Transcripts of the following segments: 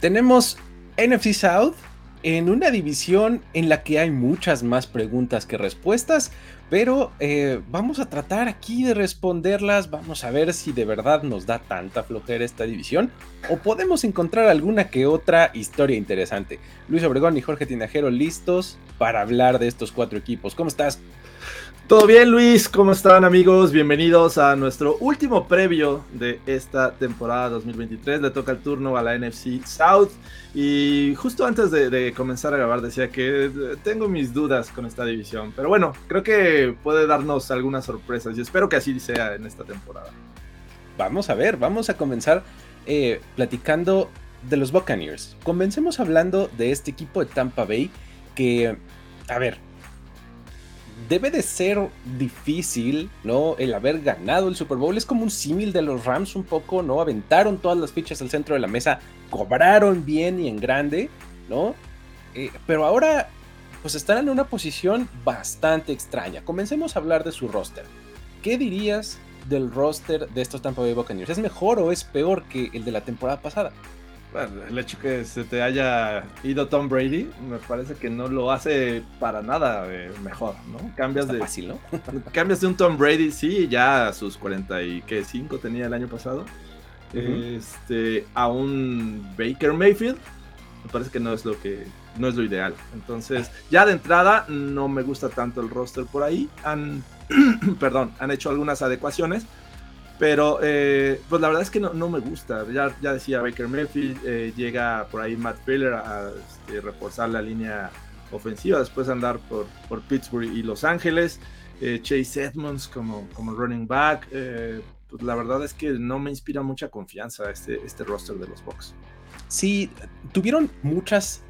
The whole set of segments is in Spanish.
tenemos NFC South en una división en la que hay muchas más preguntas que respuestas, pero eh, vamos a tratar aquí de responderlas, vamos a ver si de verdad nos da tanta flojera esta división o podemos encontrar alguna que otra historia interesante. Luis Obregón y Jorge Tinajero listos para hablar de estos cuatro equipos. ¿Cómo estás? Todo bien, Luis, ¿cómo están amigos? Bienvenidos a nuestro último previo de esta temporada 2023. Le toca el turno a la NFC South. Y justo antes de, comenzar a grabar decía que eh, tengo mis dudas con esta división. Pero bueno, creo que puede darnos algunas sorpresas y espero que así sea en esta temporada. Vamos a ver, vamos a comenzar eh, platicando de los Buccaneers. Comencemos hablando de este equipo de Tampa Bay que, a ver, debe de ser difícil, ¿no? El haber ganado el Super Bowl es como un símil de los Rams un poco, ¿no? Aventaron todas las fichas al centro de la mesa, cobraron bien y en grande, ¿no? Eh, pero ahora, pues están en una posición bastante extraña. Comencemos a hablar de su roster. ¿Qué dirías del roster de estos Tampa Bay Buccaneers? ¿Es mejor o es peor que el de la temporada pasada? El hecho que se te haya ido Tom Brady, me parece que no lo hace para nada eh, mejor, ¿no? Cambias de. Fácil, ¿no? cambias de un Tom Brady, sí, ya a sus 45 tenía el año pasado. Este. A un Baker Mayfield. Me parece que no es lo que. No es lo ideal. Entonces, ya de entrada, no me gusta tanto el roster por ahí. Han. perdón, han hecho algunas adecuaciones pero, eh, pues la verdad es que no, me gusta. Ya, decía Baker Mayfield, eh, llega por ahí Matt Filler a este, reforzar la línea ofensiva, después andar por, por Pittsburgh y Los Ángeles. Eh, Chase Edmonds como, como running back. pues la verdad es que no me inspira mucha confianza este, este roster de los Bucks. Sí, tuvieron muchas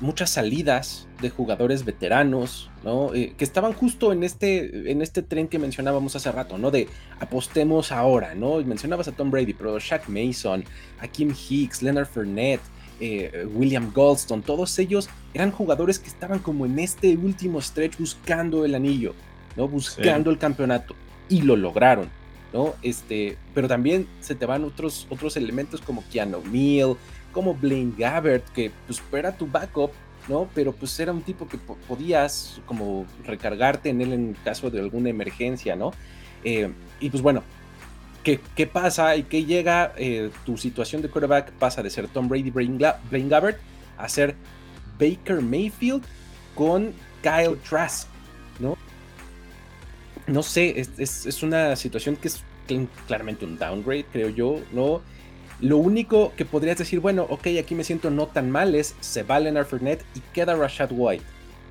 muchas salidas de jugadores veteranos, ¿no? Eh, que estaban justo en este, en este tren que mencionábamos hace rato, ¿no? De apostemos ahora, ¿no? mencionabas a Tom Brady, pero Shaq Mason, a Kim Hicks, Leonard Fournette, eh, William Goldstone, todos ellos eran jugadores que estaban como en este último stretch buscando el anillo, ¿no? Buscando el campeonato y lo lograron, ¿no? Este, pero también se te van otros, otros elementos como Keanu Neal, como Blaine Gabbert, que pues era tu backup, ¿no? Pero pues era un tipo que podías como recargarte en él en caso de alguna emergencia, ¿no? Eh, y pues bueno, ¿qué, qué pasa y qué llega? Eh, tu situación de quarterback pasa de ser Tom Brady, Blaine, Gabbert, a ser Baker Mayfield con Kyle Trask, ¿no? No sé, es, es, es una situación que es claramente un downgrade, creo yo, ¿no? Lo único que podrías decir, bueno, ok, aquí me siento no tan mal es se va Leonard Fournette y queda Rashad White.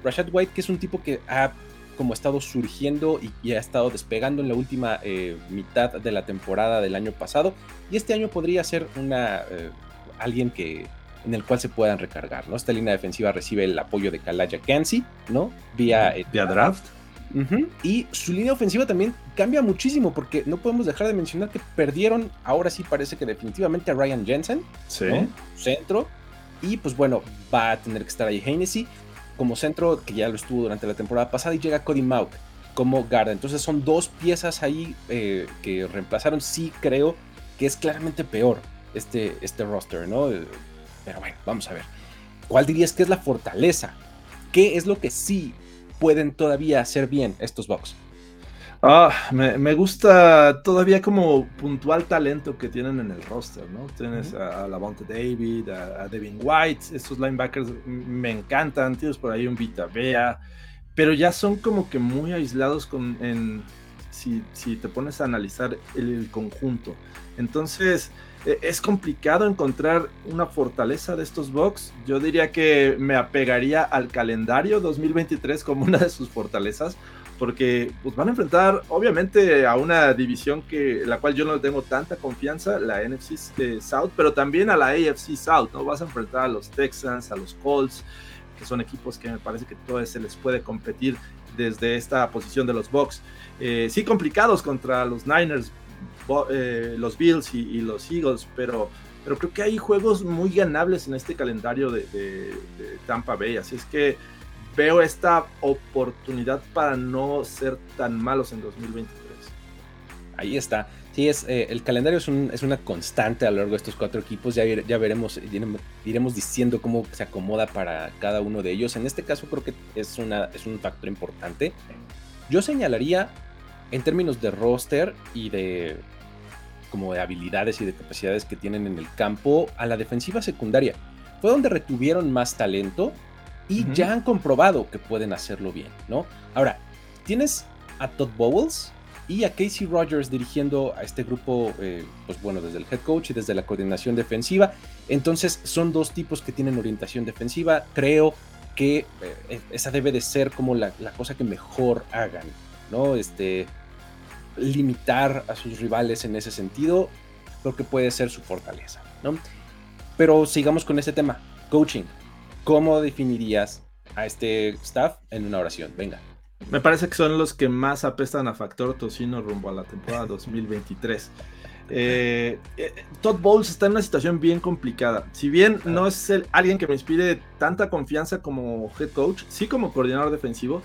Rashad White, que es un tipo que ha como estado surgiendo y, ha estado despegando en la última eh, mitad de la temporada del año pasado. Y este año podría ser una eh, alguien que en el cual se puedan recargar, ¿no? Esta línea defensiva recibe el apoyo de Kalaya Kansi, ¿no? Vía, vía draft. Y su línea ofensiva también cambia muchísimo porque no podemos dejar de mencionar que perdieron, ahora sí parece que definitivamente a Ryan Jensen, centro, y pues bueno, va a tener que estar ahí Hennessy como centro, que ya lo estuvo durante la temporada pasada, y llega Cody Mauk como guarda. Entonces son dos piezas ahí eh, que reemplazaron, sí creo que es claramente peor este, este roster, ¿no? Pero bueno, vamos a ver. ¿Cuál dirías que es la fortaleza? ¿Qué es lo que sí pueden todavía hacer bien estos Bucks? Ah, me, gusta todavía como puntual talento que tienen en el roster, ¿no? Tienes a, Lavonte David, a, Devin White, estos linebackers me encantan, tienes por ahí un Vita Bea, pero ya son como que muy aislados con, en, si, si te pones a analizar el, conjunto. Entonces, es complicado encontrar una fortaleza de estos Bucks. Yo diría que me apegaría al calendario 2023 como una de sus fortalezas porque pues, van a enfrentar obviamente a una división que la cual yo no tengo tanta confianza, la NFC eh, South, pero también a la AFC South, ¿no? Vas a enfrentar a los Texans, a los Colts, que son equipos que me parece que todavía se les puede competir desde esta posición de los Bucks. Eh, sí complicados contra los Niners, eh, los Bills y, los Eagles, pero, pero creo que hay juegos muy ganables en este calendario de, Tampa Bay, así es que veo esta oportunidad para no ser tan malos en 2023. Ahí está. Sí, es, eh, el calendario es, una constante a lo largo de estos cuatro equipos. Ya, ya veremos, iremos diciendo cómo se acomoda para cada uno de ellos. En este caso creo que es, una, es un factor importante. Yo señalaría en términos de roster y de como de habilidades y de capacidades que tienen en el campo a la defensiva secundaria. Fue donde retuvieron más talento y ya han comprobado que pueden hacerlo bien, ¿no? Ahora, tienes a Todd Bowles, y a Casey Rogers dirigiendo a este grupo, eh, pues bueno, desde el head coach y desde la coordinación defensiva. Entonces son dos tipos que tienen orientación defensiva. Creo que eh, esa debe de ser como la, cosa que mejor hagan, ¿no? Este, limitar a sus rivales en ese sentido, creo que puede ser su fortaleza, ¿no? Pero sigamos con este tema, coaching. ¿Cómo definirías a este staff en una oración? Venga. Me parece que son los que más apestan a factor tocino rumbo a la temporada 2023. Eh, eh, Todd Bowles está en una situación bien complicada. Si bien no es alguien que me inspire tanta confianza como head coach, sí como coordinador defensivo,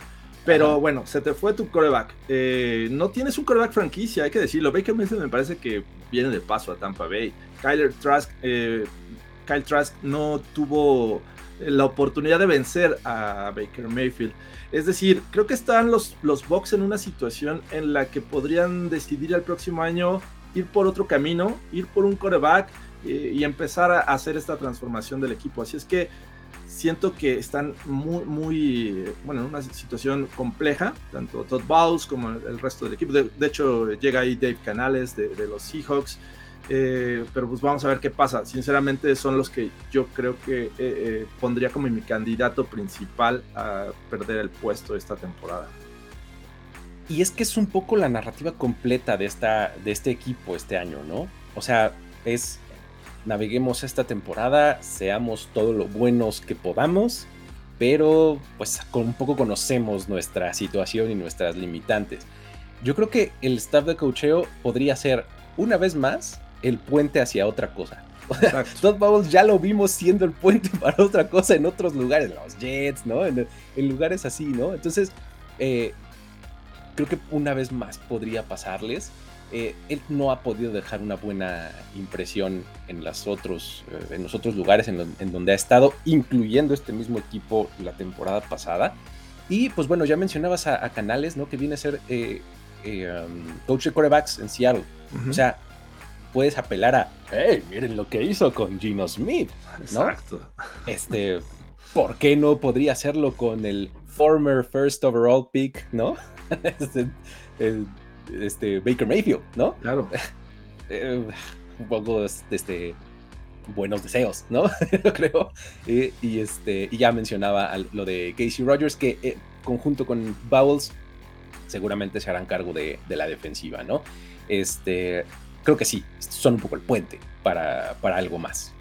pero bueno, se te fue tu coreback. Eh, no tienes un coreback franquicia, hay que decirlo. Baker Mayfield me parece que viene de paso a Tampa Bay. Kyler Trask, Kyle Trask no tuvo la oportunidad de vencer a Baker Mayfield. Es decir, creo que están los, los Bucks en una situación en la que podrían decidir el próximo año ir por otro camino, ir por un coreback eh, y empezar a hacer esta transformación del equipo. Así es que siento que están muy, muy, bueno, en una situación compleja, tanto Todd Bowles como el resto del equipo. De, hecho, llega ahí Dave Canales de, de los Seahawks. Eh, pero pues vamos a ver qué pasa. Sinceramente son los que yo creo que eh, eh, pondría como mi candidato principal a perder el puesto esta temporada. Y es que es un poco la narrativa completa de, esta, de este equipo este año, ¿no? O sea, es naveguemos esta temporada, seamos todo lo buenos que podamos, pero pues con un poco conocemos nuestra situación y nuestras limitantes. Yo creo que el staff de cocheo podría ser una vez más el puente hacia otra cosa. Todd Bowles ya lo vimos siendo el puente para otra cosa en otros lugares, los Jets, ¿no? En, lugares así, ¿no? Entonces, eh, creo que una vez más podría pasarles. Eh, él no ha podido dejar una buena impresión en, las otros, eh, en los otros lugares en, donde ha estado, incluyendo este mismo equipo la temporada pasada. Y pues bueno, ya mencionabas a, Canales, ¿no? Que viene a ser um, coach de quarterbacks en Seattle. O sea, puedes apelar a, hey, miren lo que hizo con Gino Smith, ¿no? Exacto. Este, ¿por qué no podría hacerlo con el former first overall pick, ¿no? Este, este, Baker Mayfield, ¿no? Claro. Eh, un poco este, buenos deseos, ¿no? Yo creo. y, este, y ya mencionaba lo de Casey Rogers, que eh, conjunto con Bowles seguramente se harán cargo de, de la defensiva, ¿no? Este, creo que sí, son un poco el puente para, algo más.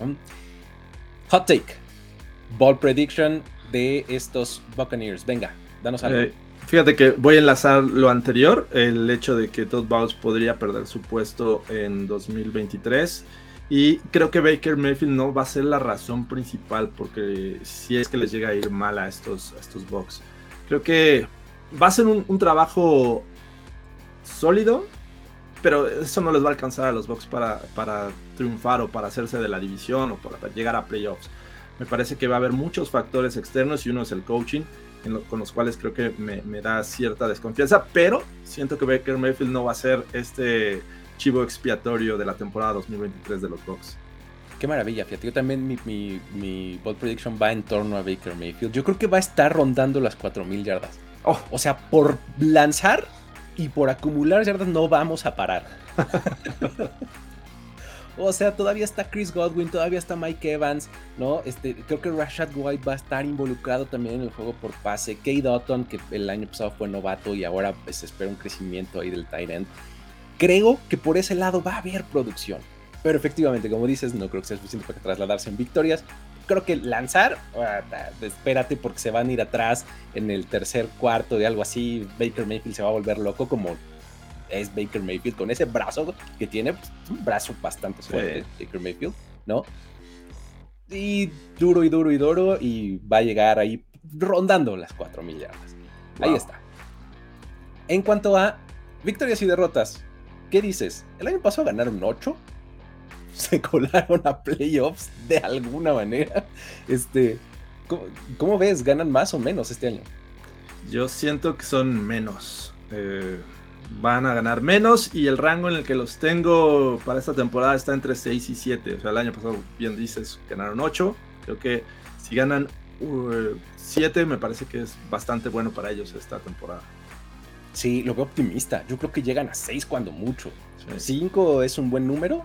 Hot take, ball prediction de estos Buccaneers. Venga, danos algo. Eh, fíjate que voy a enlazar lo anterior, el hecho de que Todd Bowles podría perder su puesto en 2023. Y creo que Baker Mayfield no va a ser la razón principal, porque si es que les llega a ir mal a estos, estos Bucks. Creo que va a ser un, un trabajo sólido, pero eso no les va a alcanzar a los Bucks para, para triunfar o para hacerse de la división o para llegar a playoffs. Me parece que va a haber muchos factores externos y uno es el coaching, con los cuales creo que me, me, da cierta desconfianza, pero siento que Baker Mayfield no va a ser este chivo expiatorio de la temporada 2023 de los Bucks. Qué maravilla, fíjate. Yo también mi, mi, mi bold prediction va en torno a Baker Mayfield. Yo creo que va a estar rondando las 4.000 yardas. Oh. O sea, por lanzar y por acumular yardas no vamos a parar. o sea, todavía está Chris Godwin, todavía está Mike Evans, ¿no? Este, creo que Rashad White va a estar involucrado también en el juego por pase. Kay Dotton, que el año pasado fue novato y ahora pues, se espera un crecimiento ahí del tight end. Creo que por ese lado va a haber producción. Pero efectivamente, como dices, no creo que sea suficiente para trasladarse en victorias creo que lanzar, ah, espérate porque se van a ir atrás en el tercer cuarto de algo así. Baker Mayfield se va a volver loco como es Baker Mayfield con ese brazo que tiene, pues, un brazo bastante fuerte, Baker Mayfield, ¿no? Y duro y duro y duro y va a llegar ahí rondando las 4 millardas. Ahí está. En cuanto a victorias y derrotas, ¿qué dices? El año pasado ganaron 8, se colaron a playoffs de alguna manera. Este, ¿cómo, ves? ¿Ganan más o menos este año? Yo siento que son menos. Eh, van a ganar menos y el rango en el que los tengo para esta temporada está entre 6 y 7. O sea, el año pasado, bien dices, ganaron 8. Creo que si ganan 7 me parece que es bastante bueno para ellos esta temporada. Sí, lo veo optimista. Yo creo que llegan a 6 cuando mucho. 5 es un buen número.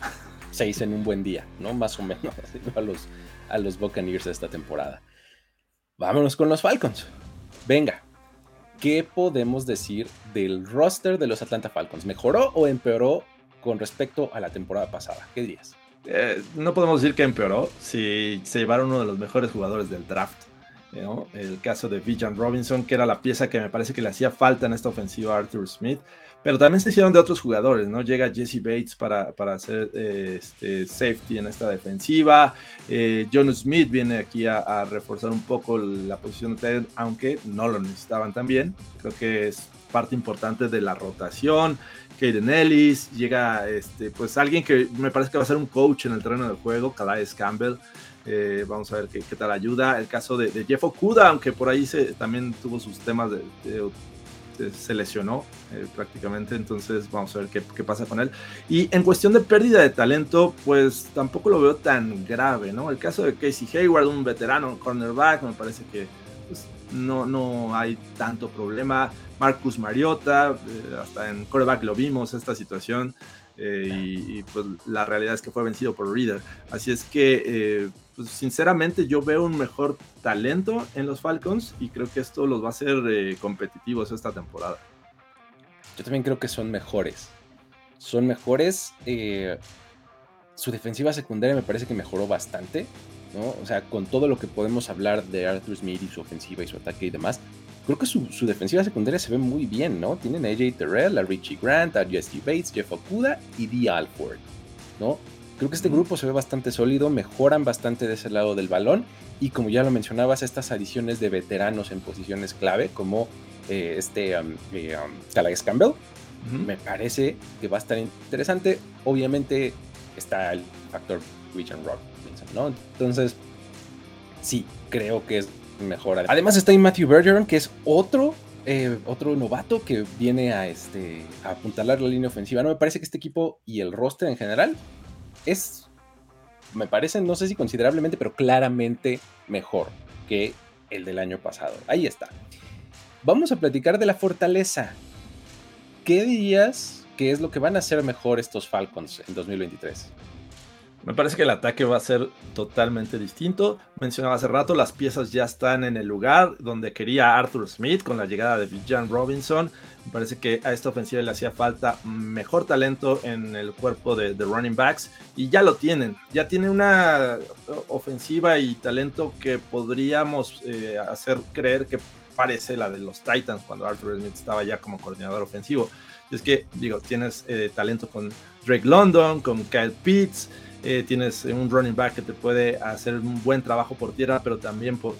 6 en un buen día, ¿no? Más o menos a los, a los Buccaneers esta temporada. Vámonos con los Falcons. Venga, ¿qué podemos decir del roster de los Atlanta Falcons? ¿Mejoró o empeoró con respecto a la temporada pasada? ¿Qué dirías? Eh, no podemos decir que empeoró si se llevaron uno de los mejores jugadores del draft. El caso de Vijan Robinson, que era la pieza que me parece que le hacía falta en esta ofensiva a Arthur Smith. Pero también se hicieron de otros jugadores, ¿no? Llega Jesse Bates para, para hacer eh, este, safety en esta defensiva. Eh, John Smith viene aquí a, reforzar un poco la posición de Ted, aunque no lo necesitaban también. Creo que es parte importante de la rotación. Kaden Ellis, llega este, pues alguien que me parece que va a ser un coach en el terreno del juego, Calais Campbell. Eh, vamos a ver qué, tal ayuda. El caso de, Jeff Okuda, aunque por ahí también tuvo sus temas de se lesionó eh, prácticamente, entonces vamos a ver qué, pasa con él. Y en cuestión de pérdida de talento, pues tampoco lo veo tan grave, ¿no? El caso de Casey Hayward, un veterano cornerback, me parece que pues, no, no hay tanto problema. Marcus Mariota, eh, hasta en quarterback lo vimos esta situación. Eh, y, pues la realidad es que fue vencido por Reader. Así es que pues, sinceramente yo veo un mejor talento en los Falcons y creo que esto los va a hacer eh, competitivos esta temporada. Yo también creo que son mejores. Son mejores. Eh, su defensiva secundaria me parece que mejoró bastante. ¿no? O sea, con todo lo que podemos hablar de Arthur Smith y su ofensiva y su ataque y demás, creo que su, defensiva secundaria se ve muy bien, ¿no? Tienen a AJ Terrell, a Richie Grant, a Jesse Bates, Jeff Okuda y Dee Alford, ¿no? Creo que este grupo se ve bastante sólido, mejoran bastante de ese lado del balón y como ya lo mencionabas, estas adiciones de veteranos en posiciones clave como eh, este um, eh, um, Campbell, me parece que va a estar interesante. Obviamente está el factor Richard Robinson, ¿no? Entonces, sí, creo que es mejor. Además está ahí Matthew Bergeron, que es otro eh, otro novato que viene a, este, a apuntalar la línea ofensiva. No me parece que este equipo y el roster en general es, me parece, no sé si considerablemente, pero claramente mejor que el del año pasado. Ahí está. Vamos a platicar de la fortaleza. ¿Qué dirías que es lo que van a hacer mejor estos Falcons en 2023? Me parece que el ataque va a ser totalmente distinto. Mencionaba hace rato, las piezas ya están en el lugar donde quería Arthur Smith con la llegada de Bijan Robinson. Me parece que a esta ofensiva le hacía falta mejor talento en el cuerpo de, running backs y ya lo tienen. Ya tiene una ofensiva y talento que podríamos eh, hacer creer que parece la de los Titans cuando Arthur Smith estaba ya como coordinador ofensivo. Es que, digo, tienes eh, talento con Drake London, con Kyle Pitts. Eh, tienes un running back que te puede hacer un buen trabajo por tierra, pero también por,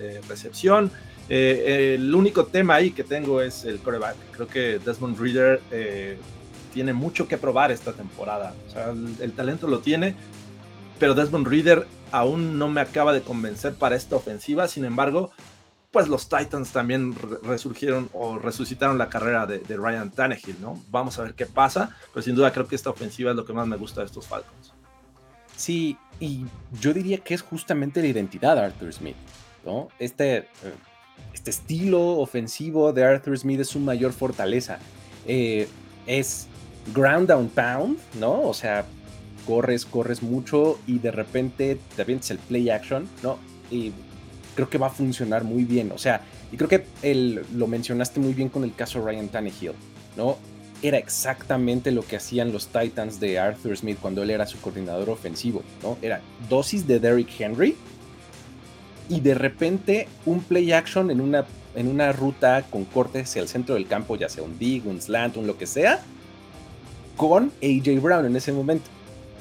eh, recepción. Eh, el único tema ahí que tengo es el coreback. Creo que Desmond Reader tiene mucho que probar esta temporada. O sea, el, talento lo tiene, pero Desmond Reader aún no me acaba de convencer para esta ofensiva. Sin embargo, pues los Titans también resurgieron o resucitaron la carrera de, Ryan Tannehill, ¿no? Vamos a ver qué pasa, pero sin duda creo que esta ofensiva es lo que más me gusta de estos Falcons. Sí, y yo diría que es justamente la identidad de Arthur Smith, ¿no? Este, eh, este estilo ofensivo de Arthur Smith es su mayor fortaleza. Eh, es ground down pound, ¿no? O sea, corres, corres mucho y de repente te avientes el play action, ¿no? Y creo que va a funcionar muy bien. O sea, y creo que el, lo mencionaste muy bien con el caso Ryan Tannehill, ¿no? era exactamente lo que hacían los Titans de Arthur Smith cuando él era su coordinador ofensivo, ¿no? Era dosis de Derrick Henry y de repente un play action en una, en una ruta con corte hacia el centro del campo, ya sea un dig, un slant, un lo que sea, con AJ Brown en ese momento.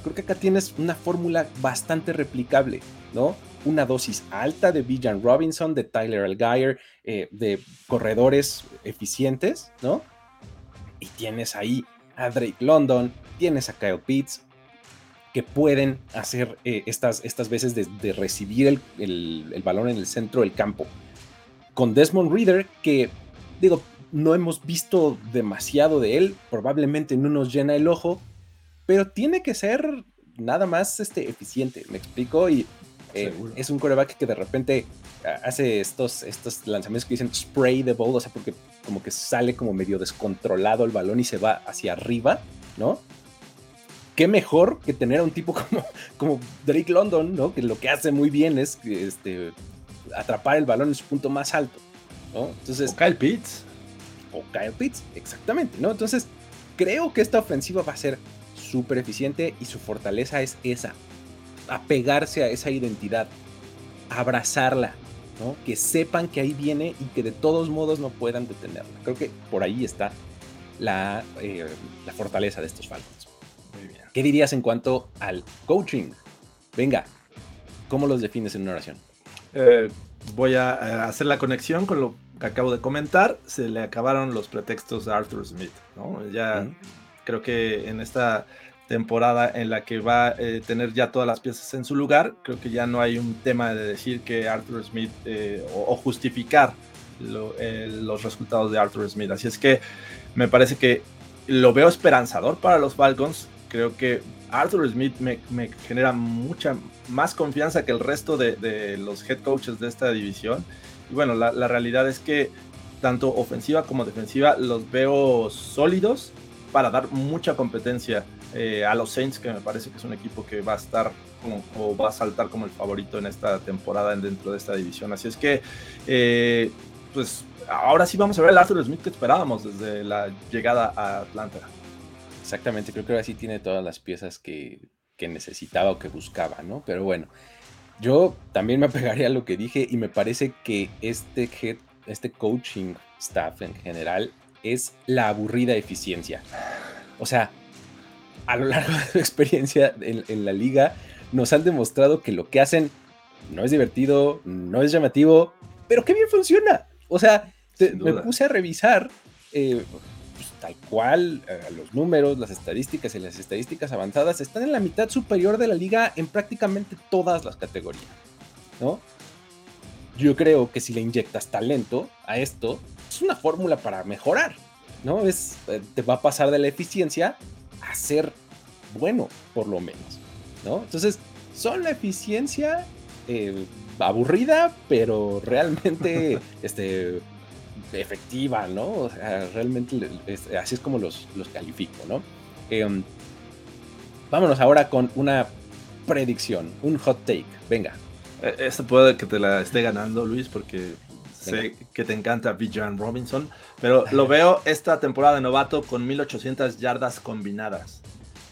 Creo que acá tienes una fórmula bastante replicable, ¿no? Una dosis alta de Bijan Robinson, de Tyler Algier, eh, de corredores eficientes, ¿no? y tienes ahí a Drake London, tienes a Kyle Pitts, que pueden hacer eh, estas, estas veces de, recibir el, el, balón en el centro del campo. Con Desmond Reader, que digo, no hemos visto demasiado de él, probablemente no nos llena el ojo, pero tiene que ser nada más este, eficiente, me explico, y eh, es un coreback que de repente ah, hace estos, estos lanzamientos que dicen spray the ball, o sea, porque como que sale como medio descontrolado el balón y se va hacia arriba, ¿no? Qué mejor que tener a un tipo como, como Drake London, ¿no? Que lo que hace muy bien es este, atrapar el balón en su punto más alto, ¿no? Entonces, o Kyle Pitts. O Kyle Pitts, exactamente, ¿no? Entonces, creo que esta ofensiva va a ser súper eficiente y su fortaleza es esa, apegarse a esa identidad, abrazarla, ¿no? que sepan que ahí viene y que de todos modos no puedan detenerla. Creo que por ahí está la, eh, la fortaleza de estos Falcons. Muy bien. ¿Qué dirías en cuanto al coaching? Venga, ¿cómo los defines en una oración? Eh, voy a hacer la conexión con lo que acabo de comentar. Se le acabaron los pretextos a Arthur Smith. ¿no? Ya creo que en esta temporada en la que va a eh, tener ya todas las piezas en su lugar, creo que ya no hay un tema de decir que Arthur Smith eh, o, justificar los resultados de Arthur Smith. Así es que me parece que lo veo esperanzador para los Falcons. Creo que Arthur Smith me, genera mucha más confianza que el resto de, los head coaches de esta división. Y bueno, la, la realidad es que tanto ofensiva como defensiva los veo sólidos para dar mucha competencia eh, a los Saints, que me parece que es un equipo que va a estar como, o va a saltar como el favorito en esta temporada dentro de esta división. Así es que, eh, pues ahora sí vamos a ver el Arthur Smith que esperábamos desde la llegada a Atlanta. Exactamente, creo que ahora sí tiene todas las piezas que, que necesitaba o que buscaba, ¿no? Pero bueno, yo también me apegaría a lo que dije y me parece que este este coaching staff en general es la aburrida eficiencia. O sea, a lo largo de su experiencia en, la liga, nos han demostrado que lo que hacen no es divertido, no es llamativo, pero que bien funciona. O sea, me puse a revisar eh, pues, tal cual eh, los números, las estadísticas y las estadísticas avanzadas están en la mitad superior de la liga en prácticamente todas las categorías, ¿no? Yo creo que si le inyectas talento a esto, es una fórmula para mejorar, ¿no? Es, eh, te va a pasar de la eficiencia a ser bueno, por lo menos, ¿no? Entonces, son la eficiencia eh, aburrida, pero realmente este, efectiva, ¿no? O sea, realmente así es como los, los califico, ¿no? Em, vámonos ahora con una predicción, un hot take, venga. Esta puede que te la esté ganando, Luis, porque Sé que te encanta Bijan Robinson, pero lo veo esta temporada de novato con 1800 yardas combinadas.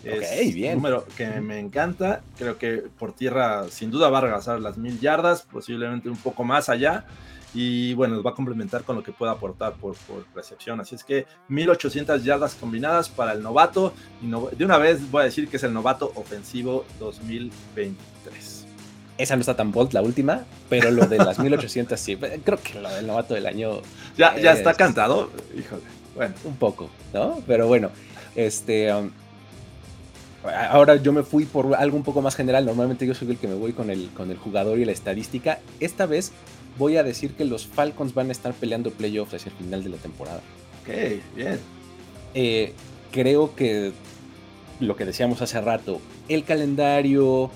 Es bien. un número que me encanta. Creo que por tierra sin duda va a regresar las mil yardas, posiblemente un poco más allá. Y bueno, va a complementar con lo que pueda aportar por, por recepción. Así es que 1800 yardas combinadas para el novato. Y de una vez voy a decir que es el novato ofensivo 2023 esa no está tan bold, la última, pero lo de las 1800 sí. Creo que lo del novato del año. Ya, ya está cantado. Híjole. Bueno. Un poco, ¿no? Pero bueno, este. Um, ahora yo me fui por algo un poco más general. Normalmente yo soy el que me voy con el, con el jugador y la estadística. Esta vez voy a decir que los Falcons van a estar peleando playoffs hacia el final de la temporada. Ok, bien. Eh, creo que lo que decíamos hace rato, el calendario,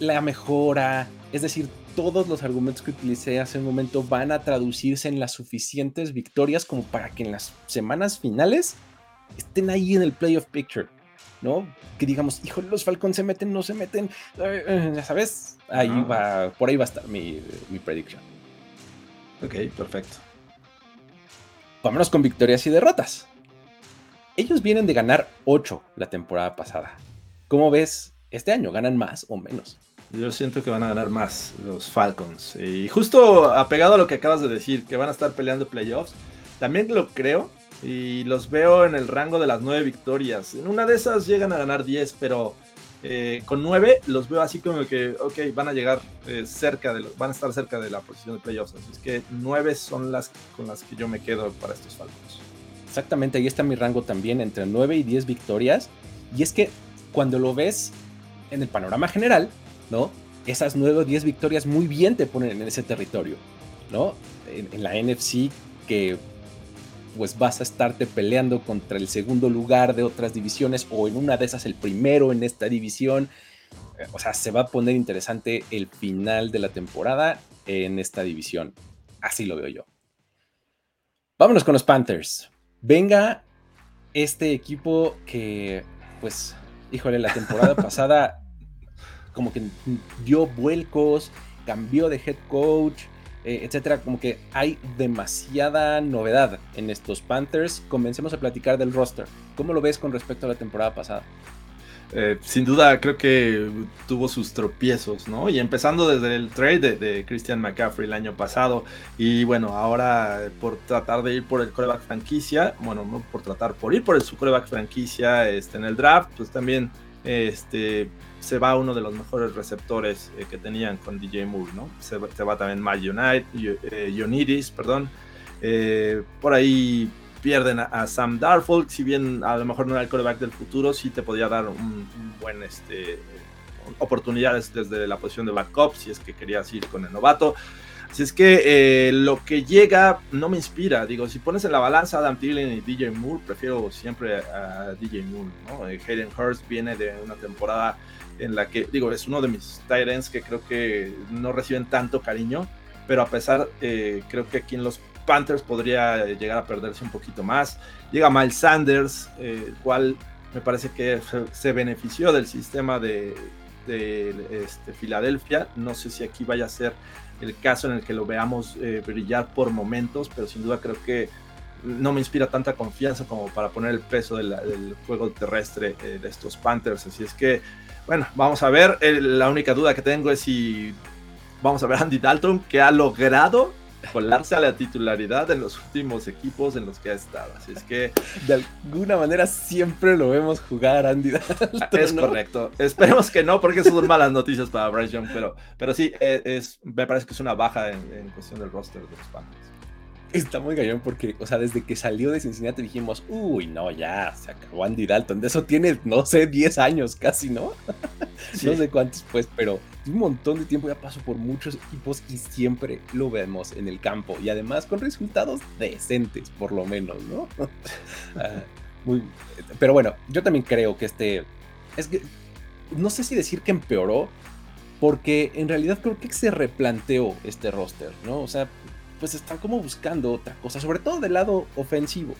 la mejora, es decir, todos los argumentos que utilicé hace un momento van a traducirse en las suficientes victorias como para que en las semanas finales estén ahí en el playoff picture, ¿no? Que digamos, hijo, los Falcons se meten, no se meten, eh, ya sabes, ahí va, por ahí va a estar mi, mi predicción. Ok, perfecto. Vámonos con victorias y derrotas. Ellos vienen de ganar 8 la temporada pasada. ¿Cómo ves este año? ¿Ganan más o menos? Yo siento que van a ganar más los Falcons. Y justo apegado a lo que acabas de decir, que van a estar peleando playoffs, también lo creo. Y los veo en el rango de las nueve victorias. En una de esas llegan a ganar 10, pero eh, con nueve los veo así como que, ok, van a llegar eh, cerca de, van a estar cerca de la posición de playoffs. Así es que nueve son las con las que yo me quedo para estos Falcons. Exactamente, ahí está mi rango también entre 9 y 10 victorias. Y es que cuando lo ves en el panorama general, ¿no? Esas 9 o 10 victorias muy bien te ponen en ese territorio, ¿no? En, la NFC que pues vas a estarte peleando contra el segundo lugar de otras divisiones o en una de esas el primero en esta división. O sea, se va a poner interesante el final de la temporada en esta división. Así lo veo yo. Vámonos con los Panthers. Venga este equipo que, pues, híjole, la temporada pasada como que dio vuelcos, cambió de head coach, eh, etcétera. Como que hay demasiada novedad en estos Panthers. Comencemos a platicar del roster. ¿Cómo lo ves con respecto a la temporada pasada? Eh, sin duda creo que tuvo sus tropiezos, ¿no? Y empezando desde el trade de, Christian McCaffrey el año pasado y bueno, ahora por tratar de ir por el coreback franquicia, bueno, no por tratar, por ir por el, su coreback franquicia este, en el draft, pues también este, se va uno de los mejores receptores eh, que tenían con DJ Moore, ¿no? Se, va también Mike United, eh, perdón. por ahí pierden a, Sam Darfold, si bien a lo mejor no era el coreback del futuro, sí te podía dar un, buen este, oportunidades desde la posición de backup, si es que querías ir con el novato. Así es que eh, lo que llega no me inspira. Digo, si pones en la balanza Adam Thielen y DJ Moore, prefiero siempre a DJ Moore. ¿no? Eh, Hayden Hurst viene de una temporada en la que, digo, es uno de mis Tyrants que creo que no reciben tanto cariño, pero a pesar, eh, creo que aquí en los Panthers podría llegar a perderse un poquito más. Llega Miles Sanders, el eh, cual me parece que se, benefició del sistema de, este, Filadelfia. No sé si aquí vaya a ser el caso en el que lo veamos eh, brillar por momentos, pero sin duda creo que no me inspira tanta confianza como para poner el peso del juego terrestre eh, de estos Panthers. Así es que, bueno, vamos a ver. la única duda que tengo es si vamos a ver a Andy Dalton, que ha logrado colarse a la titularidad en los últimos equipos en los que ha estado. Así es que de alguna manera siempre lo vemos jugar Andy Dalton. Es correcto. Esperemos que no, porque eso son malas noticias para Bryce Young, pero, pero sí, e, es, me parece que es una baja en, cuestión del roster de los Panthers. Está muy gallón porque, o sea, desde que salió de Cincinnati dijimos, uy, no, ya, se acabó Andy Dalton. De eso tiene, no sé, 10 años casi, ¿no? no sé cuántos, pues, pero un montón de tiempo ya pasó por muchos equipos y siempre lo vemos en el campo y además con resultados decentes, por lo menos, ¿no? Ah, pero bueno, yo también creo que este es que no sé si decir que empeoró, porque en realidad creo que se replanteó este roster, ¿no? O sea, pues están como buscando otra cosa, sobre todo del lado ofensivo,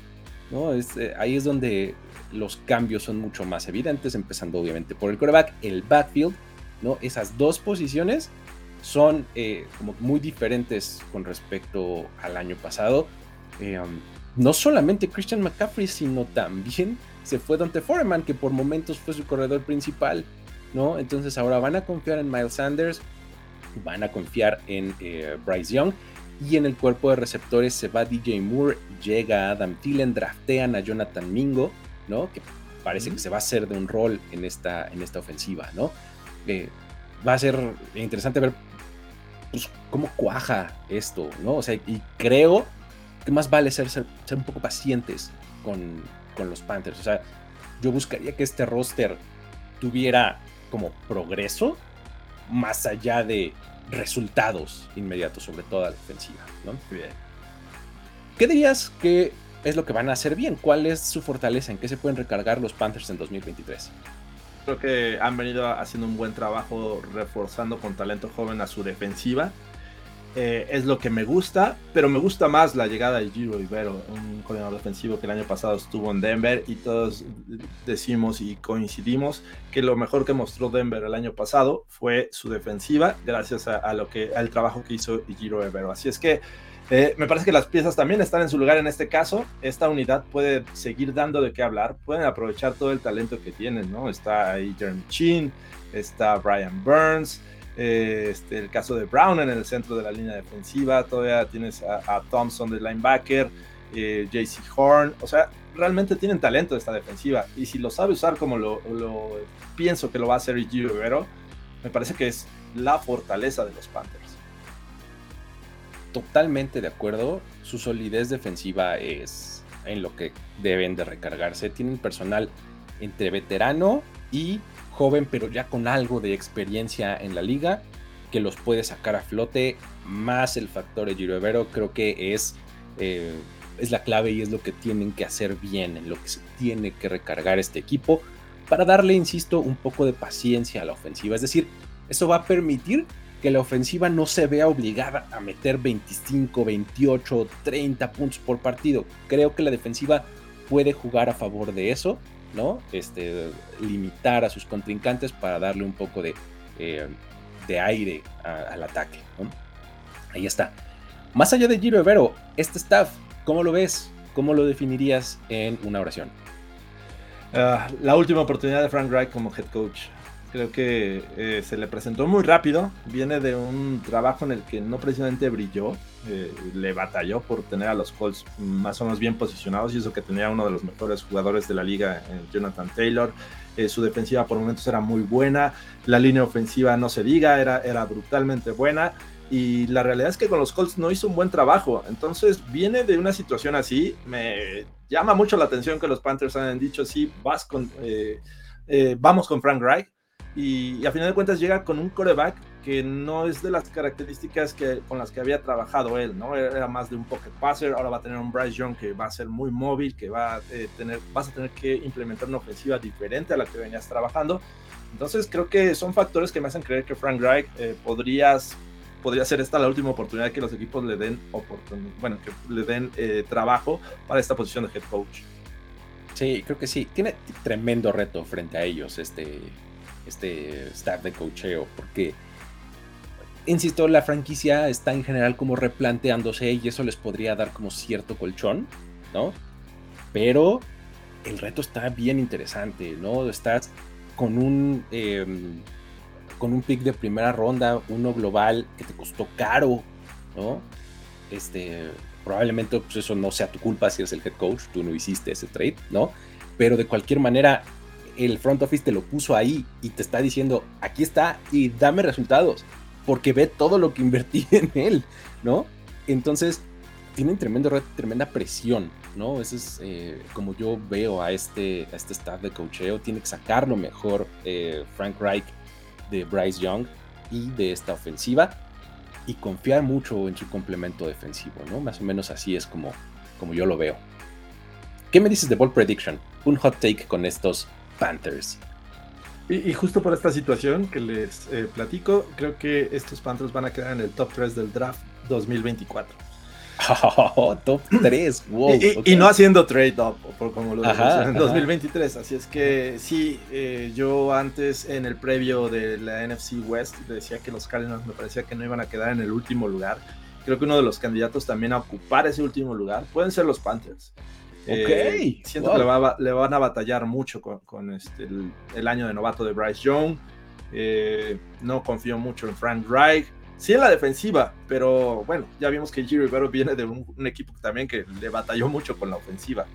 ¿no? Eh, ahí es donde los cambios son mucho más evidentes, empezando obviamente por el quarterback, el backfield ¿no? Esas dos posiciones son eh, como muy diferentes con respecto al año pasado. Eh, no solamente Christian McCaffrey, sino también se fue Dante Foreman, que por momentos fue su corredor principal, ¿no? Entonces ahora van a confiar en Miles Sanders, van a confiar en eh, Bryce Young, y en el cuerpo de receptores se va DJ Moore, llega Adam Thielen, draftean a Jonathan Mingo, ¿no? Que parece que se va a hacer de un rol en esta, en esta ofensiva, ¿no? va a ser interesante ver pues, cómo cuaja esto, ¿no? O sea, y creo que más vale ser, ser, un poco pacientes con, los Panthers. O sea, yo buscaría que este roster tuviera como progreso más allá de resultados inmediatos, sobre todo a la ofensiva, ¿no? Bien. ¿Qué dirías que es lo que van a hacer bien? ¿Cuál es su fortaleza? ¿En qué se pueden recargar los Panthers en 2023? Creo que han venido haciendo un buen trabajo reforzando con talento joven a su defensiva. Eh, es lo que me gusta, pero me gusta más la llegada de Giro Ibero, un coordinador defensivo que el año pasado estuvo en Denver y todos decimos y coincidimos que lo mejor que mostró Denver el año pasado fue su defensiva, gracias a, lo que al trabajo que hizo Giro Ibero. Así es que eh, me parece que las piezas también están en su lugar en este caso. Esta unidad puede seguir dando de qué hablar. Pueden aprovechar todo el talento que tienen, ¿no? Está ahí Jeremy Chin, está Brian Burns, eh, este, el caso de Brown en el centro de la línea defensiva. Todavía tienes a, Thompson de linebacker, eh, JC Horn. O sea, realmente tienen talento esta defensiva. Y si lo sabe usar como lo, pienso que lo va a hacer Gio Rivero, me parece que es la fortaleza de los Panthers totalmente de acuerdo. Su solidez defensiva es en lo que deben de recargarse. Tienen personal entre veterano y joven, pero ya con algo de experiencia en la liga, que los puede sacar a flote, más el factor de Giro creo que es, eh, es la clave y es lo que tienen que hacer bien, en lo que se tiene que recargar este equipo, para darle, insisto, un poco de paciencia a la ofensiva. Es decir, eso va a permitir que la ofensiva no se vea obligada a meter 25, 28, 30 puntos por partido. Creo que la defensiva puede jugar a favor de eso, ¿no? Este, limitar a sus contrincantes para darle un poco de, eh, de aire al ataque, Ahí está. Más allá de Giro Evero, este staff, ¿cómo lo ves? ¿Cómo lo definirías en una oración? Ah, la última oportunidad de Frank Reich como head coach. Creo que eh, se le presentó muy rápido. Viene de un trabajo en el que no precisamente brilló. Eh, le batalló por tener a los Colts más o menos bien posicionados y eso que tenía uno de los mejores jugadores de la liga, eh, Jonathan Taylor. su defensiva por momentos era muy buena. La línea ofensiva, no se diga, era, era brutalmente buena. Y la realidad es que con los Colts no hizo un buen trabajo. Entonces viene de una situación así. Me llama mucho la atención que los Panthers hayan dicho, sí, vas con, vamos con Frank Reich y, a final de cuentas llega con un coreback que no es de las características que, con las que había trabajado él, ¿no? Era más de un pocket passer, ahora va a tener un Bryce Young que va a ser muy móvil, que va a eh, tener, vas a tener que implementar una ofensiva diferente a la que venías trabajando. Entonces creo que son factores que me hacen creer que Frank Reich eh, podrías, podría ser esta la última oportunidad que los equipos le den bueno, que le den eh, trabajo para esta posición de head coach. Sí, creo que sí. Tiene tremendo reto frente a ellos este, este staff de cocheo, porque, insisto, la franquicia está en general como replanteándose y eso les podría dar como cierto colchón, ¿no? Pero el reto está bien interesante, ¿no? Estás con un, em, con un pick de primera ronda, uno global que te costó caro, ¿no? Este, probablemente pues eso no sea tu culpa si eres el head coach, tú no hiciste ese trade, ¿no? Pero de cualquier manera, el front office te lo puso ahí y te está diciendo, aquí está y dame resultados, porque ve todo lo que invertí en él, ¿no? Entonces, tienen tremendo tremenda presión, ¿no? Eso es eh, como yo veo a este, a este staff de cocheo, tiene que sacar lo mejor eh, Frank Reich de Bryce Young y de esta ofensiva y confiar mucho en su complemento defensivo, ¿no? Más o menos así es como, como yo lo veo. ¿Qué me dices de Ball Prediction? Un hot take con estos Panthers. Y, justo por esta situación que les eh, platico, creo que estos Panthers van a quedar en el top 3 del draft 2024. top 3, wow. Y, no haciendo trade up, por como lo dije en 2023. Así es que sí, eh, yo antes en el previo de la NFC West decía que los Cardinals me parecía que no iban a quedar en el último lugar. Creo que uno de los candidatos también a ocupar ese último lugar pueden ser los Panthers. Eh, siento que le, van a batallar mucho con, este, el, año de novato de Bryce Young. Eh, no confío mucho en Frank Reich. Sí en la defensiva, pero bueno, ya vimos que Giro Rivero viene de un, equipo también que le batalló mucho con la ofensiva.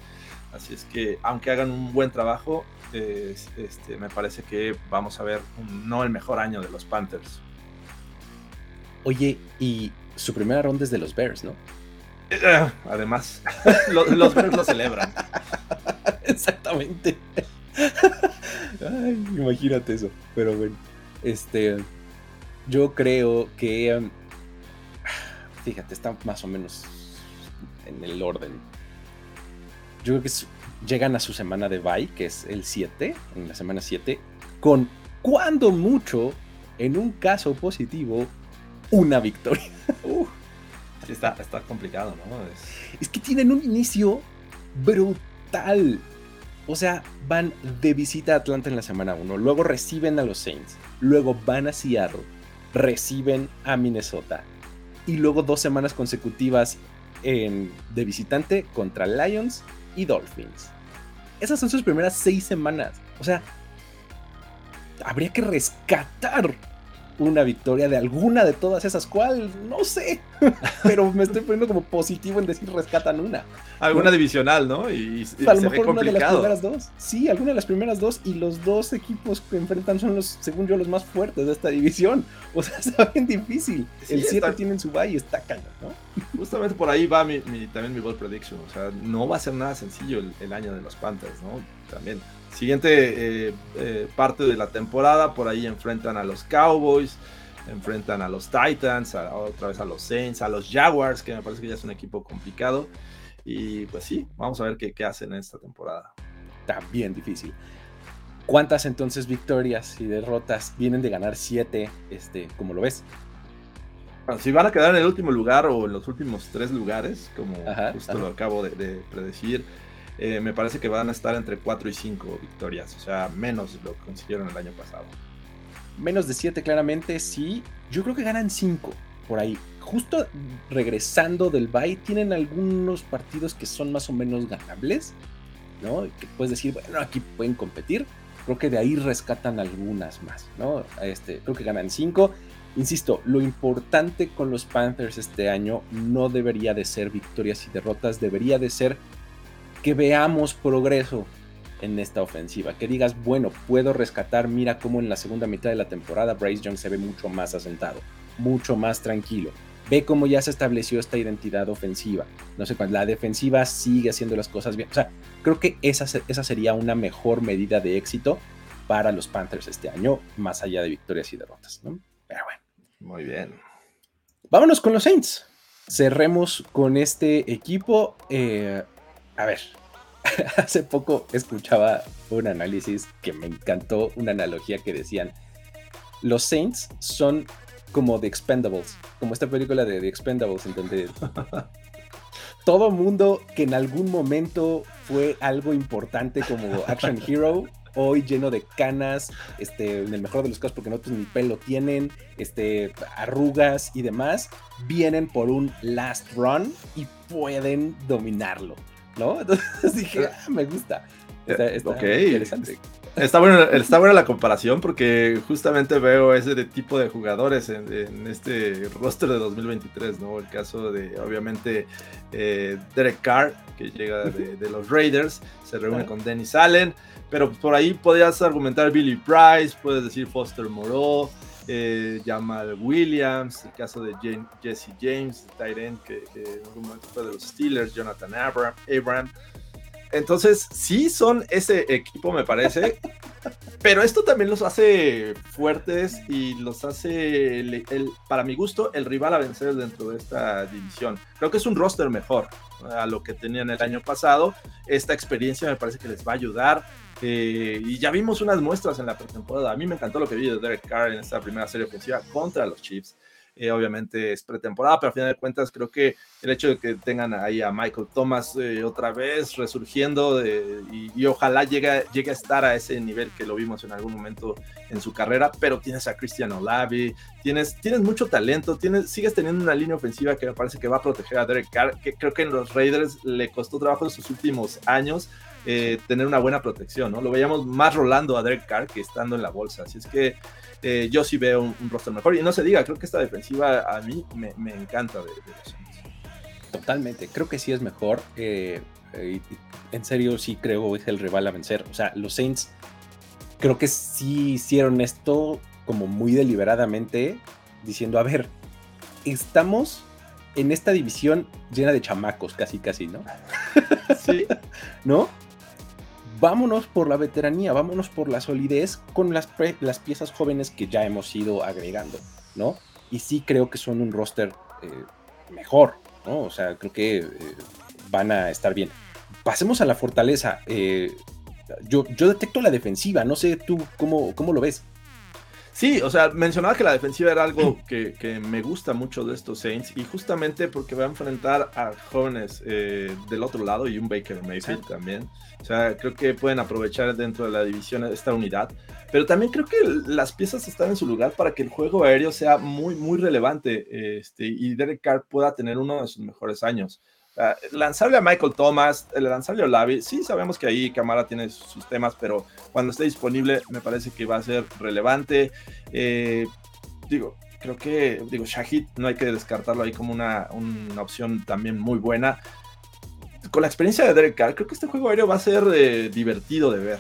Así es que, aunque hagan un buen trabajo, este, me parece que vamos a ver no el mejor año de los Panthers. Oye, y su primera ronda es de los Bears, ¿no? Eh, además, los, los lo celebran. Exactamente. imagínate eso. Pero bueno, este, yo creo que, um, fíjate, está más o menos en el orden. Yo creo que llegan a su semana de bye, que es el 7, en la semana 7, con cuando mucho, en un caso positivo, una victoria. Está, está complicado, ¿no? Es... que tienen un inicio brutal. O sea, van de visita a Atlanta en la semana 1, luego reciben a los Saints, luego van a Seattle, reciben a Minnesota y luego dos semanas consecutivas de visitante contra Lions y Dolphins. Esas son sus primeras seis semanas. O sea, habría que rescatar una victoria de alguna de todas esas. ¿Cuál? No sé. Pero me estoy poniendo como positivo en decir rescatan una. Alguna divisional, ¿no? Y, a lo mejor una de las primeras dos. Sí, alguna de las primeras dos. Y los dos equipos que enfrentan son los, según yo, los más fuertes de esta división. O sea, está bien difícil. el 7 tiene su bye y está cañón, ¿no? Justamente por ahí va mi, también mi ball prediction. O sea, no va a ser nada sencillo el, año de los Panthers, ¿no? También. Siguiente eh, eh, parte de la temporada, por ahí enfrentan a los Cowboys, enfrentan a los Titans, otra vez a los Saints, a los Jaguars, que me parece que ya es un equipo complicado. Y pues sí, vamos a ver qué, qué hacen en esta temporada. También difícil. ¿Cuántas entonces victorias y derrotas vienen de ganar siete? Este, ¿Cómo lo ves? si van a quedar en el último lugar o en los últimos tres lugares, como justo lo acabo de, predecir, eh, me parece que van a estar entre 4 y 5 victorias, o sea, menos lo que consiguieron el año pasado. Menos de 7 claramente, sí. Yo creo que ganan 5 por ahí. Justo regresando del bye, tienen algunos partidos que son más o menos ganables, ¿no? Que puedes decir, bueno, aquí pueden competir. Creo que de ahí rescatan algunas más, ¿no? Este, creo que ganan 5 Insisto, lo importante con los Panthers este año no debería de ser victorias y derrotas, debería de ser que veamos progreso en esta ofensiva, que digas, bueno, puedo rescatar, mira cómo en la segunda mitad de la temporada Bryce Young se ve mucho más asentado, mucho más tranquilo. Ve cómo ya se estableció esta identidad ofensiva. No sé, la defensiva sigue haciendo las cosas bien. O sea, creo que esa, esa sería una mejor medida de éxito para los Panthers este año, más allá de victorias y derrotas. ¿no? Pero bueno. Muy bien. Vámonos con los Saints. Cerremos con este equipo. Eh, a ver, hace poco escuchaba un análisis que me encantó, una analogía que decían, los Saints son como The Expendables, como esta película de The Expendables, en donde todo mundo que en algún momento fue algo importante como Action Hero hoy lleno de canas, este, en el mejor de los casos porque nosotros ni pelo tienen, este, arrugas y demás, vienen por un last run y pueden dominarlo, ¿no? Entonces dije, ah, me gusta. Está, interesante. Está buena, está buena la comparación porque justamente veo ese tipo de jugadores en, este roster de 2023, ¿no? El caso de, obviamente, eh, Derek Carr, que llega de, los Raiders, se reúne con Dennis Allen, pero por ahí podrías argumentar Billy Price, puedes decir Foster Moreau, eh, Jamal Williams, el caso de Jesse James, Tyrant, que, que, en fue de los Steelers, Jonathan Abram. Entonces, sí son ese equipo, me parece. pero esto también los hace fuertes y los hace, para mi gusto, el rival a vencer dentro de esta división. Creo que es un roster mejor a lo que tenían el año pasado. Esta experiencia me parece que les va a ayudar. Eh, y ya vimos unas muestras en la pretemporada. A mí me encantó lo que vi de Derek Carr en esta primera serie ofensiva contra los Chiefs. Eh, obviamente es pretemporada, pero a final de cuentas creo que el hecho de que tengan ahí a Michael Thomas eh, otra vez resurgiendo y, ojalá llegue, llegue a estar a ese nivel que lo vimos en algún momento en su carrera, pero tienes a Christian Olavi, tienes, tienes mucho talento, tienes, sigues teniendo una línea ofensiva que me parece que va a proteger a Derek Carr, que creo que en los Raiders le costó trabajo en sus últimos años. Eh, tener una buena protección, ¿no? Lo veíamos más rolando a Derek Carr que estando en la bolsa. Así es que eh, yo sí veo un, roster mejor. Y no se diga, creo que esta defensiva a mí me, encanta de, los Saints. Totalmente, creo que sí es mejor. Eh, en serio, sí creo es el rival a vencer. O sea, los Saints creo que sí hicieron esto como muy deliberadamente, diciendo, a ver, estamos en esta división llena de chamacos, casi, casi, ¿no? Sí. ¿No? Vámonos por la veteranía, vámonos por la solidez con las, las piezas jóvenes que ya hemos ido agregando, ¿no? Y sí creo que son un roster eh, mejor, ¿no? O sea, creo que eh, van a estar bien. Pasemos a la fortaleza. Eh, yo, yo detecto la defensiva, no sé tú cómo, cómo lo ves. Sí, o sea, mencionaba que la defensiva era algo que, me gusta mucho de estos Saints y justamente porque va a enfrentar a jóvenes eh, del otro lado y un Baker Mayfield también. O sea, creo que pueden aprovechar dentro de la división esta unidad. Pero también creo que las piezas están en su lugar para que el juego aéreo sea muy, muy relevante este, y Derek Carr pueda tener uno de sus mejores años. Uh, lanzarle a Michael Thomas, lanzarle a Olavi, sí sabemos que ahí Camara tiene sus temas, pero cuando esté disponible me parece que va a ser relevante. Eh, digo, creo que, digo, Shahid no hay que descartarlo ahí como una, una opción también muy buena. Con la experiencia de Derek Carr, creo que este juego aéreo va a ser eh, divertido de ver.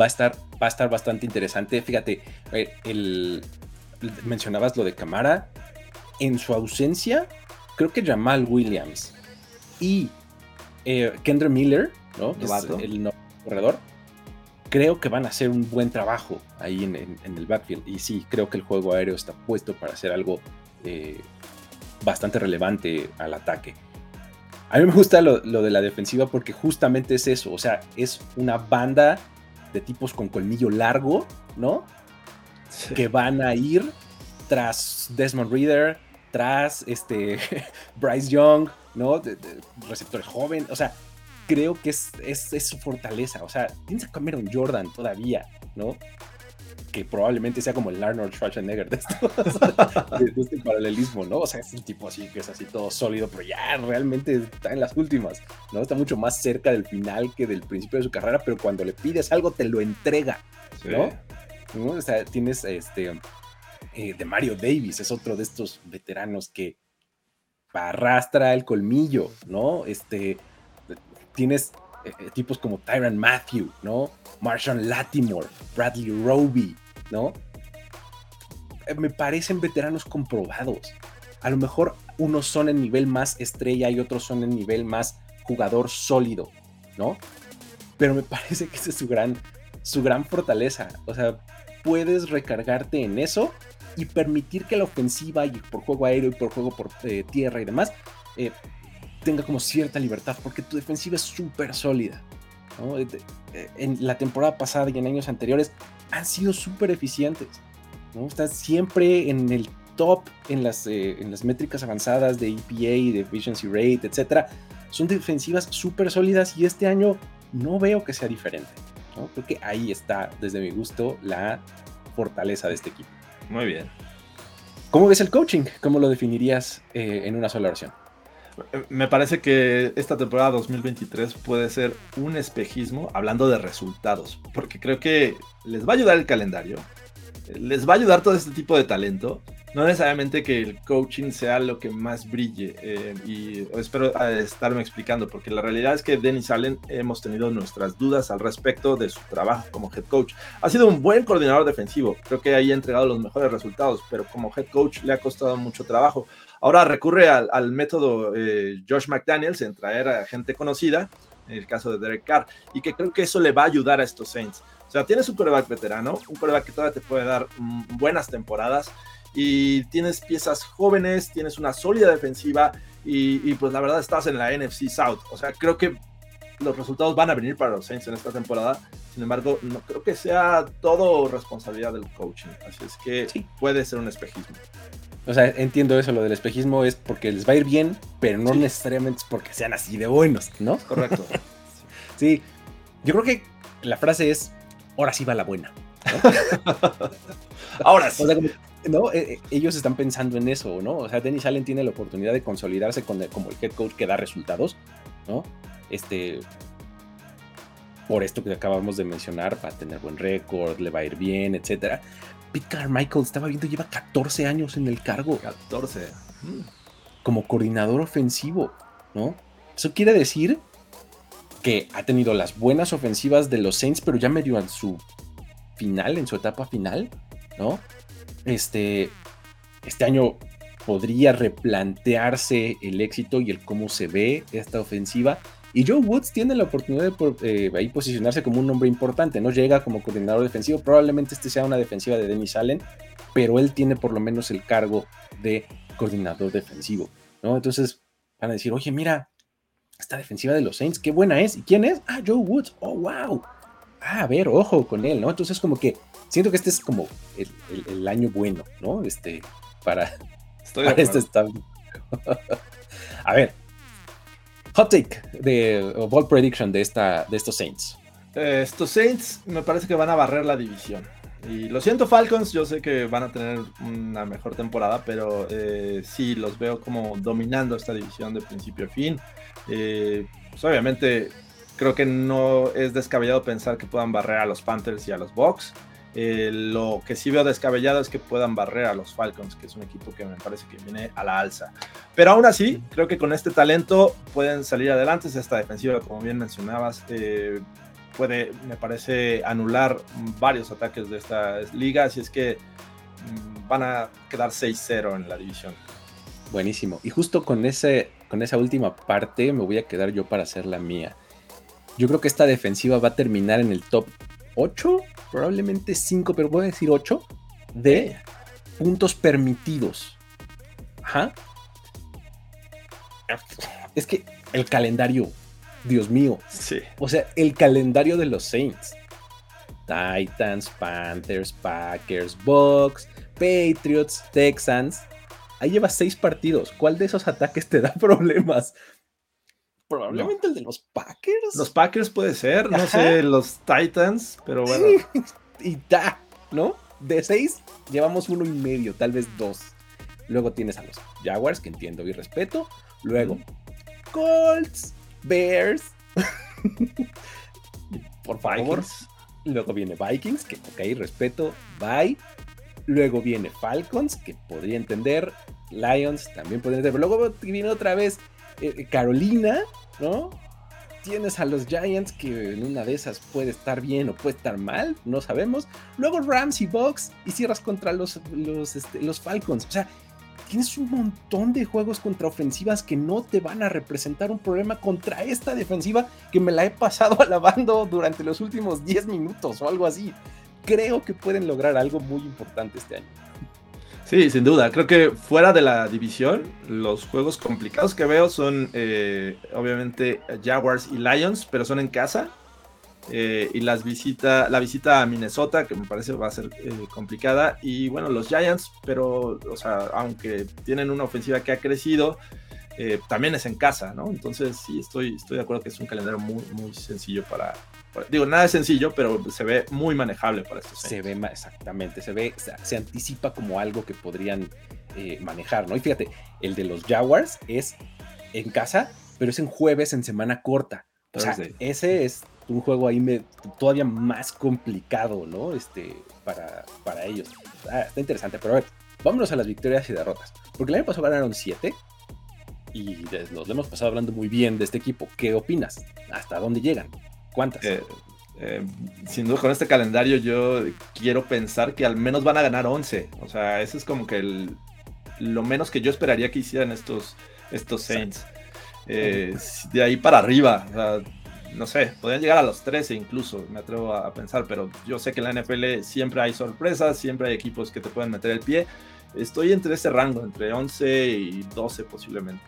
Va a estar, va a estar bastante interesante. Fíjate, eh, el, mencionabas lo de Camara. En su ausencia, creo que Jamal Williams y eh, Kendra Miller, ¿no? el corredor, creo que van a hacer un buen trabajo ahí en, el backfield. Y sí, creo que el juego aéreo está puesto para hacer algo eh, bastante relevante al ataque. A mí me gusta lo, de la defensiva porque justamente es eso. O sea, es una banda de tipos con colmillo largo, ¿no? Que van a ir tras Desmond Reader, tras este Bryce Young, ¿no? receptores joven. O sea, creo que es, es, su fortaleza. O sea, tienes a Cameron Jordan todavía, ¿no? Que probablemente sea como el Arnold Schwarzenegger de, de, este paralelismo, ¿no? O sea, es un tipo así que es así todo sólido, pero ya realmente está en las últimas, ¿no? Está mucho más cerca del final que del principio de su carrera, pero cuando le pides algo te lo entrega, ¿no? O sea, tienes este eh, de Mario Davis, es otro de estos veteranos que arrastra el colmillo, ¿no? Este, tienes eh, eh, tipos como Tyron Matthew, ¿no? Marshawn Latimore, Bradley Roby, ¿no? Me parecen veteranos comprobados. A lo mejor unos son en nivel más estrella y otros son en nivel más jugador sólido, ¿no? Pero me parece que esa es su gran, su gran fortaleza. O sea, puedes recargarte en eso y permitir que la ofensiva y por juego aéreo y por juego por tierra y demás tenga como cierta libertad, porque tu defensiva es súper sólida. Eh, en la temporada pasada y en años anteriores han sido súper eficientes. ¿no? Están siempre en el top en las, eh, en las métricas avanzadas de EPA, de efficiency rate, etc. Son defensivas súper sólidas y este año no veo que sea diferente. ¿no? Creo que ahí está, desde mi gusto, la fortaleza de este equipo. Muy bien. ¿Cómo ves el coaching? ¿Cómo lo definirías eh, en una sola oración? Me parece que esta temporada 2023 puede ser un espejismo hablando de resultados, porque creo que les va a ayudar el calendario, les va a ayudar todo este tipo de talento. No necesariamente que el coaching sea lo que más brille, eh, y espero eh, estarme explicando, porque la realidad es que Dennis Allen hemos tenido nuestras dudas al respecto de su trabajo como head coach. Ha sido un buen coordinador defensivo, creo que ahí ha entregado los mejores resultados, pero como head coach le ha costado mucho trabajo. Ahora recurre al, método eh, Josh McDaniels en traer a gente conocida, en el caso de Derek Carr, y que creo que eso le va a ayudar a estos Saints. O sea, tienes un coreback veterano, un coreback que todavía te puede dar mm, buenas temporadas, y tienes piezas jóvenes, tienes una sólida defensiva, y, pues la verdad estás en la NFC South. O sea, creo que los resultados van a venir para los Saints en esta temporada. Sin embargo, no creo que sea todo responsabilidad del coaching. Así es que puede ser un espejismo. O sea, entiendo eso, lo del espejismo es porque les va a ir bien, pero no necesariamente es porque sean así de buenos, ¿no? Correcto. sí, yo creo que la frase es, ahora sí va la buena. ahora sí. ¿No? E, e, ellos están pensando en eso, ¿no? O sea, Dennis Allen tiene la oportunidad de consolidarse con como el head coach que da resultados, ¿no? Este, por esto que acabamos de mencionar, va a tener buen récord, le va a ir bien, etcétera. Pete Carmichael, estaba viendo, lleva 14 años en el cargo. 14. Mm. Como coordinador ofensivo, ¿no? Eso quiere decir que ha tenido las buenas ofensivas de los Saints, pero ya medio en su final, en su etapa final, ¿no? Este, este año podría replantearse el éxito y el cómo se ve esta ofensiva y Joe Woods tiene la oportunidad de eh, posicionarse como un hombre importante, no llega como coordinador defensivo, probablemente este sea una defensiva de Dennis Allen, pero él tiene por lo menos el cargo de coordinador defensivo, ¿no? Entonces van a decir, oye, mira, esta defensiva de los Saints, qué buena es. ¿Y quién es? Ah, Joe Woods, oh, wow. Ah, a ver, ojo con él, ¿no? Entonces como que siento que este es como el, año bueno, ¿no? Este, para, Estoy para este a ver, Hot take de Ball Prediction de, esta, de estos Saints. Eh, estos Saints me parece que van a barrer la división. Y lo siento Falcons, yo sé que van a tener una mejor temporada, pero eh, sí los veo como dominando esta división de principio a fin. Eh, pues obviamente creo que no es descabellado pensar que puedan barrer a los Panthers y a los Bucks. Eh, lo que sí veo descabellado es que puedan barrer a los Falcons, que es un equipo que me parece que viene a la alza. Pero aún así, creo que con este talento pueden salir adelante. Esta defensiva, como bien mencionabas, eh, puede, me parece, anular varios ataques de esta liga. Así es que mm, van a quedar 6-0 en la división. Buenísimo. Y justo con, ese, con esa última parte me voy a quedar yo para hacer la mía. Yo creo que esta defensiva va a terminar en el top 8 probablemente 5, pero voy a decir 8 de puntos permitidos. Ajá. Es que el calendario, Dios mío. Sí. O sea, el calendario de los Saints. Titans, Panthers, Packers, Bucks, Patriots, Texans. Ahí lleva seis partidos. ¿Cuál de esos ataques te da problemas? Probablemente el de los Packers. Los Packers puede ser, no sé, los Titans, pero bueno. y da, ¿no? De seis, llevamos uno y medio, tal vez dos. Luego tienes a los Jaguars, que entiendo y respeto. Luego, Colts, Bears. Por favor. Luego viene Vikings, que ok, respeto. Bye. Luego viene Falcons, que podría entender. Lions, también podría entender. Pero luego viene otra vez eh, Carolina, ¿no? Tienes a los Giants que en una de esas puede estar bien o puede estar mal, no sabemos. Luego Rams y Bucks y cierras contra los, los, este, los Falcons. O sea, tienes un montón de juegos contra ofensivas que no te van a representar un problema contra esta defensiva que me la he pasado alabando durante los últimos 10 minutos o algo así. Creo que pueden lograr algo muy importante este año. Sí, sin duda. Creo que fuera de la división, los juegos complicados que veo son eh, obviamente Jaguars y Lions, pero son en casa. Eh, y las visita, la visita a Minnesota, que me parece va a ser eh, complicada. Y bueno, los Giants, pero, o sea, aunque tienen una ofensiva que ha crecido, también es en casa, ¿no? Entonces sí, estoy, estoy de acuerdo que es un calendario muy, muy sencillo para, Digo, nada es sencillo, pero se ve muy manejable para estos. Se ve exactamente, se ve, se, anticipa como algo que podrían eh, manejar, ¿no? Y fíjate, el de los Jaguars es en casa, pero es en jueves en semana corta. O sea, ese es un juego ahí todavía más complicado, ¿no? Este, para, para ellos. Ah, está interesante, pero a ver, vámonos a las victorias y derrotas. Porque el año pasado ganaron 7 y nos lo hemos pasado hablando muy bien de este equipo. ¿Qué opinas? ¿Hasta dónde llegan? ¿Cuántas? Eh, eh, sin duda, con este calendario yo quiero pensar que al menos van a ganar 11. O sea, eso es como que lo menos que yo esperaría que hicieran estos, estos Saints. Eh, de ahí para arriba, no sé, podrían llegar a los 13 incluso, me atrevo a pensar, pero yo sé que en la NFL siempre hay sorpresas, siempre hay equipos que te pueden meter el pie. Estoy entre ese rango, entre 11 y 12 posiblemente.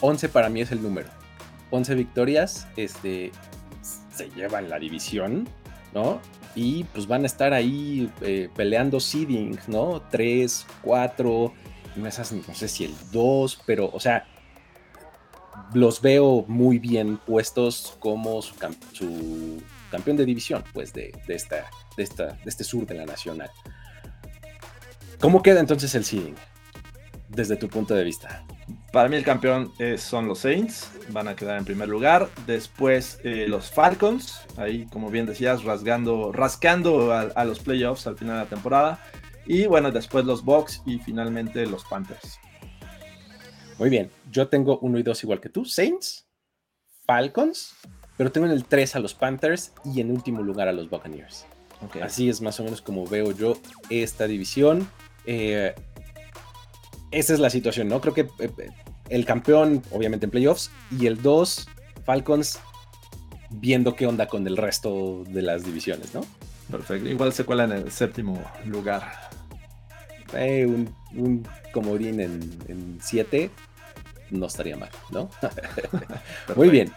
11 para mí es el número. 11 victorias, este, se llevan la división, ¿no? Y pues van a estar ahí eh, peleando seeding, ¿no? 3, 4, no, sé si el 2, pero, o sea, los veo muy bien puestos como su, campeón de división, pues, de, esta, de, esta, de este sur de la nacional. ¿Cómo queda entonces el seeding? Desde tu punto de vista. Para mí el campeón son los Saints, van a quedar en primer lugar. Después eh, los Falcons, ahí como bien decías, rasgando, rascando a, los playoffs al final de la temporada. Y bueno, después los Bucks y finalmente los Panthers. Muy bien, yo tengo uno y dos igual que tú, Saints, Falcons, pero tengo en el 3 a los Panthers y en último lugar a los Buccaneers. Así es más o menos como veo yo esta división. Eh, esa es la situación, ¿no? Creo que eh, eh, el campeón, obviamente en playoffs, y el 2, Falcons, viendo qué onda con el resto de las divisiones, ¿no? Perfecto. Igual se cuela en el séptimo lugar. Eh, un, comodín en 7 no estaría mal, ¿no? Muy bien.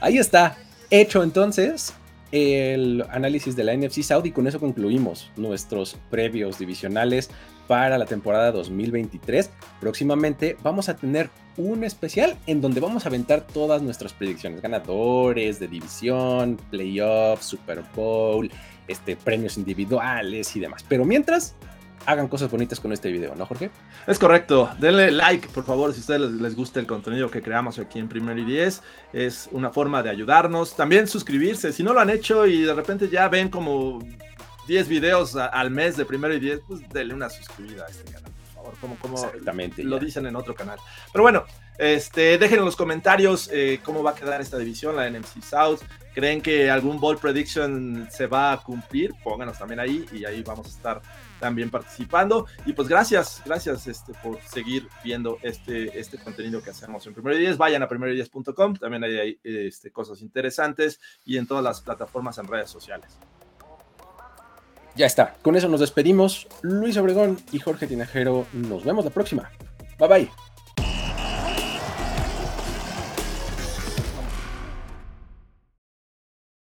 Ahí está. Hecho entonces el análisis de la NFC South y con eso concluimos nuestros previos divisionales para la temporada 2023. Próximamente vamos a tener un especial en donde vamos a aventar todas nuestras predicciones, ganadores de división, playoffs, Super Bowl, este, premios individuales y demás. Pero mientras, hagan cosas bonitas con este video, ¿no, Jorge? Es correcto. Denle like, por favor, si a ustedes les, gusta el contenido que creamos aquí en Primero y Diez. Es una forma de ayudarnos. También suscribirse. Si no lo han hecho y de repente ya ven como 10 videos al mes de Primero y Diez, pues denle una suscribida a este canal, por favor. Como, como Exactamente, lo dicen en otro canal. Pero bueno, este, dejen en los comentarios eh, cómo va a quedar esta división, la NMC South. ¿Creen que algún ball prediction se va a cumplir? Pónganos también ahí y ahí vamos a estar también participando. Y pues gracias, gracias este, por seguir viendo este, este contenido que hacemos en Primero y Diez. Vayan a primero también hay, este, cosas interesantes y en todas las plataformas en redes sociales. Ya está, con eso nos despedimos. Luis Obregón y Jorge Tinajero, nos vemos la próxima. Bye bye.